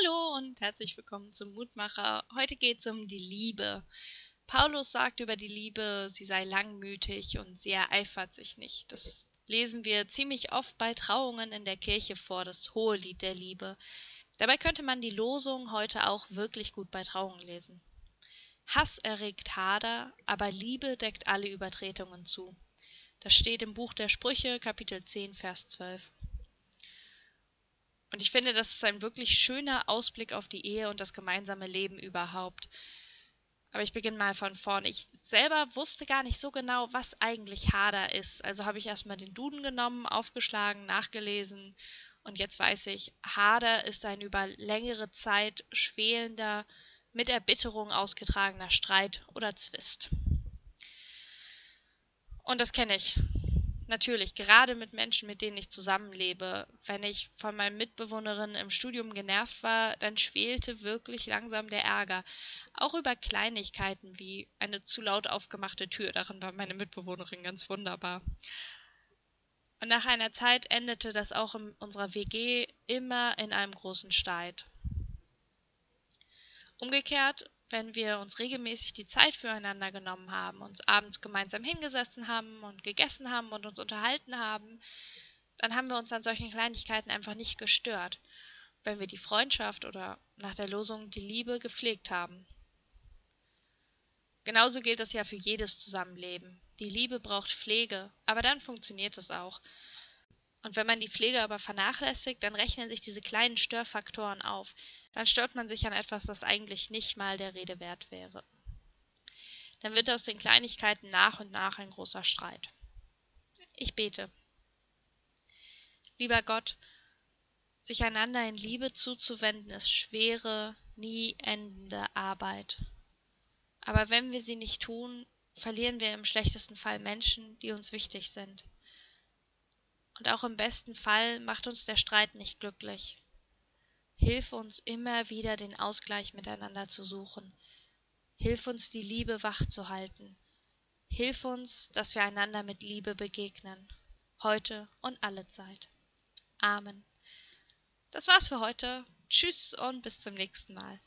Hallo und herzlich willkommen zum Mutmacher. Heute geht es um die Liebe. Paulus sagt über die Liebe, sie sei langmütig und sie ereifert sich nicht. Das lesen wir ziemlich oft bei Trauungen in der Kirche vor, das hohe Lied der Liebe. Dabei könnte man die Losung heute auch wirklich gut bei Trauungen lesen. Hass erregt Hader, aber Liebe deckt alle Übertretungen zu. Das steht im Buch der Sprüche, Kapitel 10, Vers 12. Und ich finde, das ist ein wirklich schöner Ausblick auf die Ehe und das gemeinsame Leben überhaupt. Aber ich beginne mal von vorne. Ich selber wusste gar nicht so genau, was eigentlich Hader ist. Also habe ich erstmal den Duden genommen, aufgeschlagen, nachgelesen und jetzt weiß ich, Hader ist ein über längere Zeit schwelender, mit Erbitterung ausgetragener Streit oder Zwist. Und das kenne ich natürlich, gerade mit Menschen, mit denen ich zusammenlebe. Wenn ich von meinen Mitbewohnerinnen im Studium genervt war, dann schwelte wirklich langsam der Ärger. Auch über Kleinigkeiten wie eine zu laut aufgemachte Tür. Darin war meine Mitbewohnerin ganz wunderbar. Und nach einer Zeit endete das auch in unserer WG immer in einem großen Streit. Umgekehrt wenn wir uns regelmäßig die Zeit füreinander genommen haben, uns abends gemeinsam hingesessen haben und gegessen haben und uns unterhalten haben, dann haben wir uns an solchen Kleinigkeiten einfach nicht gestört, wenn wir die Freundschaft oder nach der Losung die Liebe gepflegt haben. Genauso gilt das ja für jedes Zusammenleben. Die Liebe braucht Pflege, aber dann funktioniert es auch. Und wenn man die Pflege aber vernachlässigt, dann rechnen sich diese kleinen Störfaktoren auf. Dann stört man sich an etwas, das eigentlich nicht mal der Rede wert wäre. Dann wird aus den Kleinigkeiten nach und nach ein großer Streit. Ich bete. Lieber Gott, sich einander in Liebe zuzuwenden, ist schwere, nie endende Arbeit. Aber wenn wir sie nicht tun, verlieren wir im schlechtesten Fall Menschen, die uns wichtig sind und auch im besten Fall macht uns der Streit nicht glücklich. Hilf uns immer wieder den Ausgleich miteinander zu suchen. Hilf uns die Liebe wach zu halten. Hilf uns, dass wir einander mit Liebe begegnen, heute und alle Zeit. Amen. Das war's für heute. Tschüss und bis zum nächsten Mal.